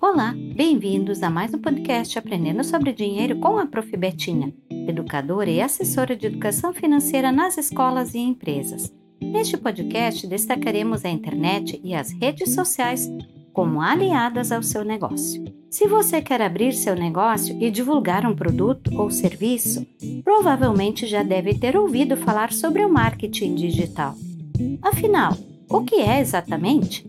Olá, bem-vindos a mais um podcast Aprendendo sobre Dinheiro com a Prof. Betinha, educadora e assessora de educação financeira nas escolas e empresas. Neste podcast destacaremos a internet e as redes sociais como aliadas ao seu negócio. Se você quer abrir seu negócio e divulgar um produto ou serviço, provavelmente já deve ter ouvido falar sobre o marketing digital. Afinal, o que é exatamente?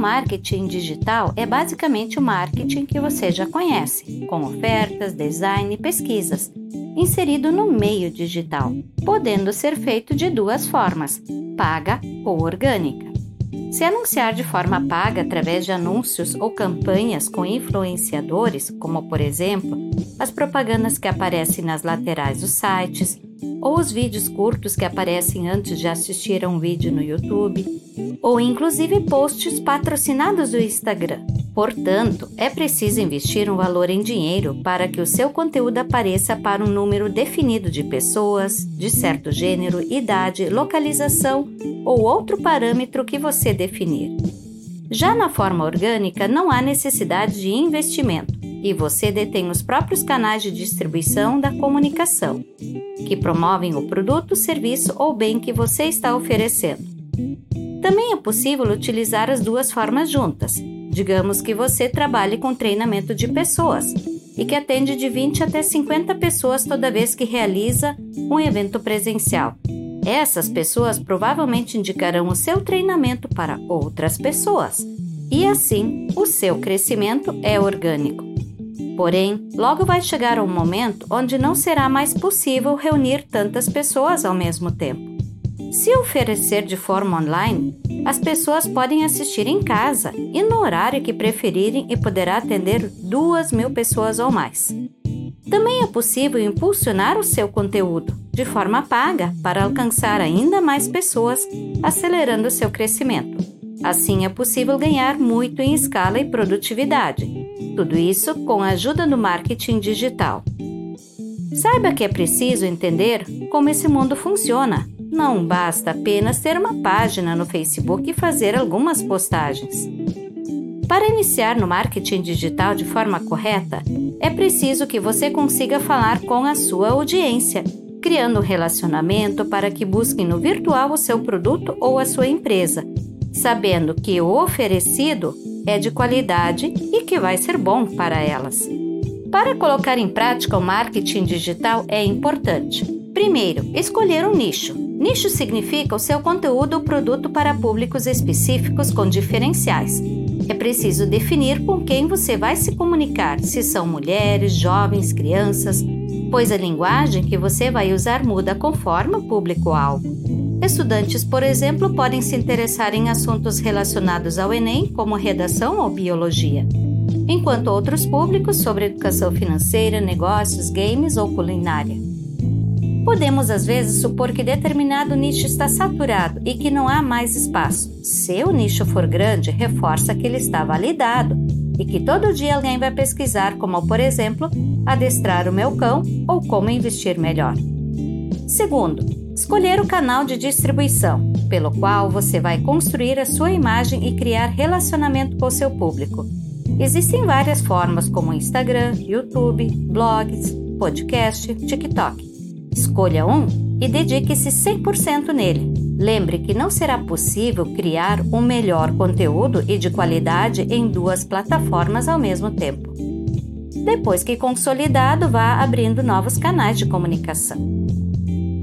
Marketing digital é basicamente o marketing que você já conhece, com ofertas, design e pesquisas, inserido no meio digital, podendo ser feito de duas formas: paga ou orgânica. Se anunciar de forma paga através de anúncios ou campanhas com influenciadores, como por exemplo as propagandas que aparecem nas laterais dos sites, ou os vídeos curtos que aparecem antes de assistir a um vídeo no YouTube, ou inclusive posts patrocinados do Instagram. Portanto, é preciso investir um valor em dinheiro para que o seu conteúdo apareça para um número definido de pessoas, de certo gênero, idade, localização ou outro parâmetro que você definir. Já na forma orgânica, não há necessidade de investimento e você detém os próprios canais de distribuição da comunicação, que promovem o produto, serviço ou bem que você está oferecendo. Também é possível utilizar as duas formas juntas. Digamos que você trabalhe com treinamento de pessoas e que atende de 20 até 50 pessoas toda vez que realiza um evento presencial. Essas pessoas provavelmente indicarão o seu treinamento para outras pessoas, e assim o seu crescimento é orgânico. Porém, logo vai chegar um momento onde não será mais possível reunir tantas pessoas ao mesmo tempo. Se oferecer de forma online, as pessoas podem assistir em casa e no horário que preferirem e poderá atender duas mil pessoas ou mais. Também é possível impulsionar o seu conteúdo de forma paga para alcançar ainda mais pessoas, acelerando seu crescimento. Assim é possível ganhar muito em escala e produtividade. Tudo isso com a ajuda do marketing digital. Saiba que é preciso entender como esse mundo funciona. Não basta apenas ter uma página no Facebook e fazer algumas postagens. Para iniciar no marketing digital de forma correta, é preciso que você consiga falar com a sua audiência, criando um relacionamento para que busquem no virtual o seu produto ou a sua empresa, sabendo que o oferecido é de qualidade e que vai ser bom para elas. Para colocar em prática o marketing digital é importante. Primeiro, escolher um nicho. Nicho significa o seu conteúdo ou produto para públicos específicos com diferenciais. É preciso definir com quem você vai se comunicar, se são mulheres, jovens, crianças, pois a linguagem que você vai usar muda conforme o público-alvo. Estudantes, por exemplo, podem se interessar em assuntos relacionados ao Enem, como redação ou biologia, enquanto outros públicos sobre educação financeira, negócios, games ou culinária. Podemos às vezes supor que determinado nicho está saturado e que não há mais espaço. Se o nicho for grande, reforça que ele está validado e que todo dia alguém vai pesquisar, como por exemplo, adestrar o meu cão ou como investir melhor. Segundo, Escolher o canal de distribuição, pelo qual você vai construir a sua imagem e criar relacionamento com o seu público. Existem várias formas, como Instagram, YouTube, blogs, podcast, TikTok. Escolha um e dedique-se 100% nele. Lembre que não será possível criar um melhor conteúdo e de qualidade em duas plataformas ao mesmo tempo. Depois que consolidado, vá abrindo novos canais de comunicação.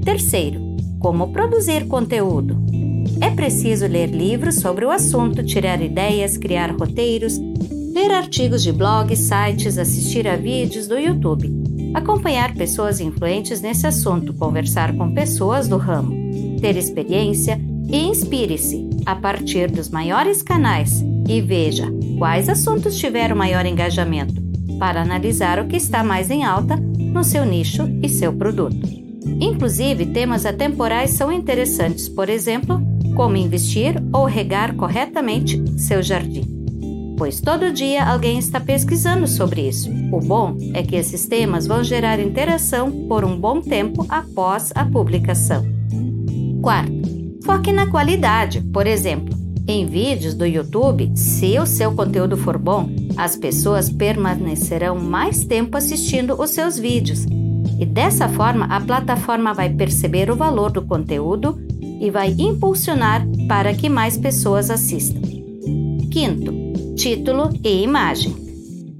Terceiro, como produzir conteúdo. É preciso ler livros sobre o assunto, tirar ideias, criar roteiros, ler artigos de blogs, sites, assistir a vídeos do YouTube, acompanhar pessoas influentes nesse assunto, conversar com pessoas do ramo, ter experiência e inspire-se a partir dos maiores canais e veja quais assuntos tiveram maior engajamento para analisar o que está mais em alta no seu nicho e seu produto. Inclusive, temas atemporais são interessantes, por exemplo, como investir ou regar corretamente seu jardim. Pois todo dia alguém está pesquisando sobre isso. O bom é que esses temas vão gerar interação por um bom tempo após a publicação. Quarto, foque na qualidade. Por exemplo, Em vídeos do YouTube, se o seu conteúdo for bom, as pessoas permanecerão mais tempo assistindo os seus vídeos. E dessa forma, a plataforma vai perceber o valor do conteúdo e vai impulsionar para que mais pessoas assistam. Quinto, título e imagem.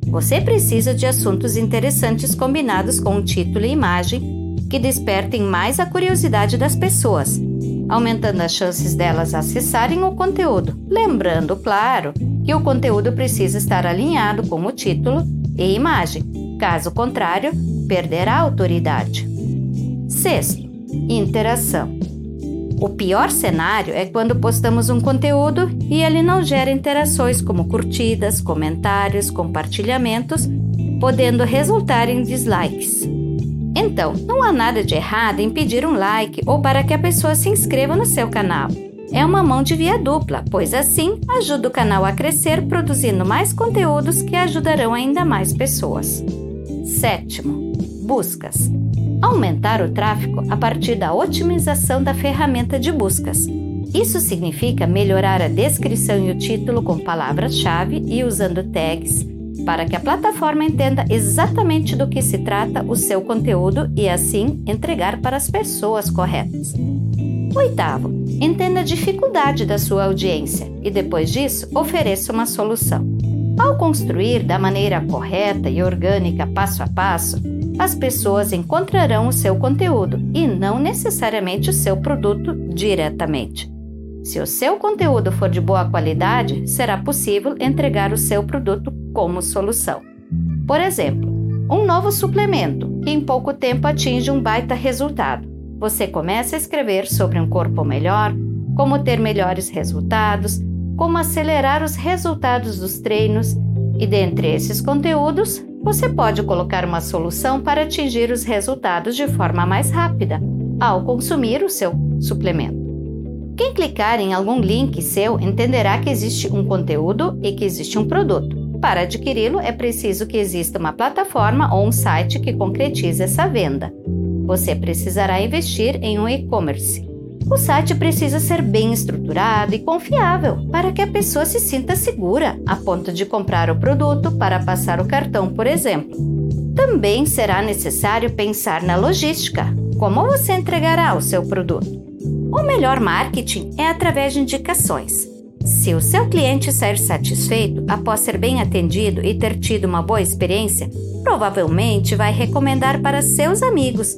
Você precisa de assuntos interessantes combinados com um título e imagem que despertem mais a curiosidade das pessoas, aumentando as chances delas acessarem o conteúdo. Lembrando, claro, que o conteúdo precisa estar alinhado com o título e imagem, caso contrário, perderá autoridade. Sexto, interação. O pior cenário é quando postamos um conteúdo e ele não gera interações como curtidas, comentários, compartilhamentos, podendo resultar em dislikes. Então, não há nada de errado em pedir um like ou para que a pessoa se inscreva no seu canal. É uma mão de via dupla, pois assim ajuda o canal a crescer produzindo mais conteúdos que ajudarão ainda mais pessoas. Sétimo, buscas aumentar o tráfego a partir da otimização da ferramenta de buscas. Isso significa melhorar a descrição e o título com palavras-chave e usando tags para que a plataforma entenda exatamente do que se trata o seu conteúdo e assim entregar para as pessoas corretas. Oitavo, entenda a dificuldade da sua audiência e depois disso ofereça uma solução. Ao construir da maneira correta e orgânica passo a passo, as pessoas encontrarão o seu conteúdo e não necessariamente o seu produto diretamente. Se o seu conteúdo for de boa qualidade, será possível entregar o seu produto como solução. Por exemplo, um novo suplemento que em pouco tempo atinge um baita resultado. Você começa a escrever sobre um corpo melhor, como ter melhores resultados, como acelerar os resultados dos treinos, e dentre esses conteúdos, você pode colocar uma solução para atingir os resultados de forma mais rápida ao consumir o seu suplemento. Quem clicar em algum link seu entenderá que existe um conteúdo e que existe um produto. Para adquiri-lo, é preciso que exista uma plataforma ou um site que concretize essa venda. Você precisará investir em um e-commerce. O site precisa ser bem estruturado e confiável para que a pessoa se sinta segura a ponto de comprar o produto para passar o cartão, por exemplo. Também será necessário pensar na logística. Como você entregará o seu produto? O melhor marketing é através de indicações. Se o seu cliente sair satisfeito após ser bem atendido e ter tido uma boa experiência, provavelmente vai recomendar para seus amigos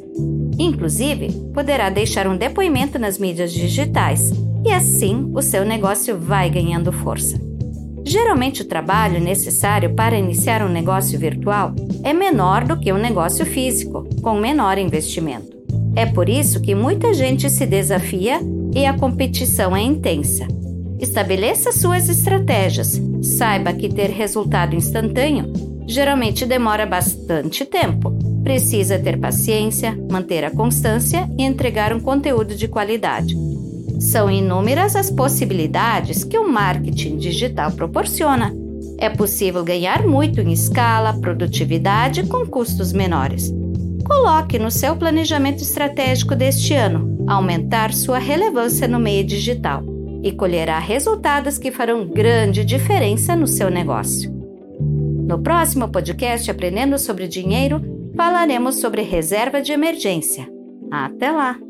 Inclusive, poderá deixar um depoimento nas mídias digitais e assim o seu negócio vai ganhando força. Geralmente, o trabalho necessário para iniciar um negócio virtual é menor do que um negócio físico, com menor investimento. É por isso que muita gente se desafia e a competição é intensa. Estabeleça suas estratégias. Saiba que ter resultado instantâneo geralmente demora bastante tempo Precisa ter paciência, manter a constância e entregar um conteúdo de qualidade. São inúmeras as possibilidades que o marketing digital proporciona. É possível ganhar muito em escala, produtividade com custos menores. Coloque no seu planejamento estratégico deste ano aumentar sua relevância no meio digital e colherá resultados que farão grande diferença no seu negócio. No próximo podcast Aprendendo sobre Dinheiro, falaremos sobre reserva de emergência. Até lá!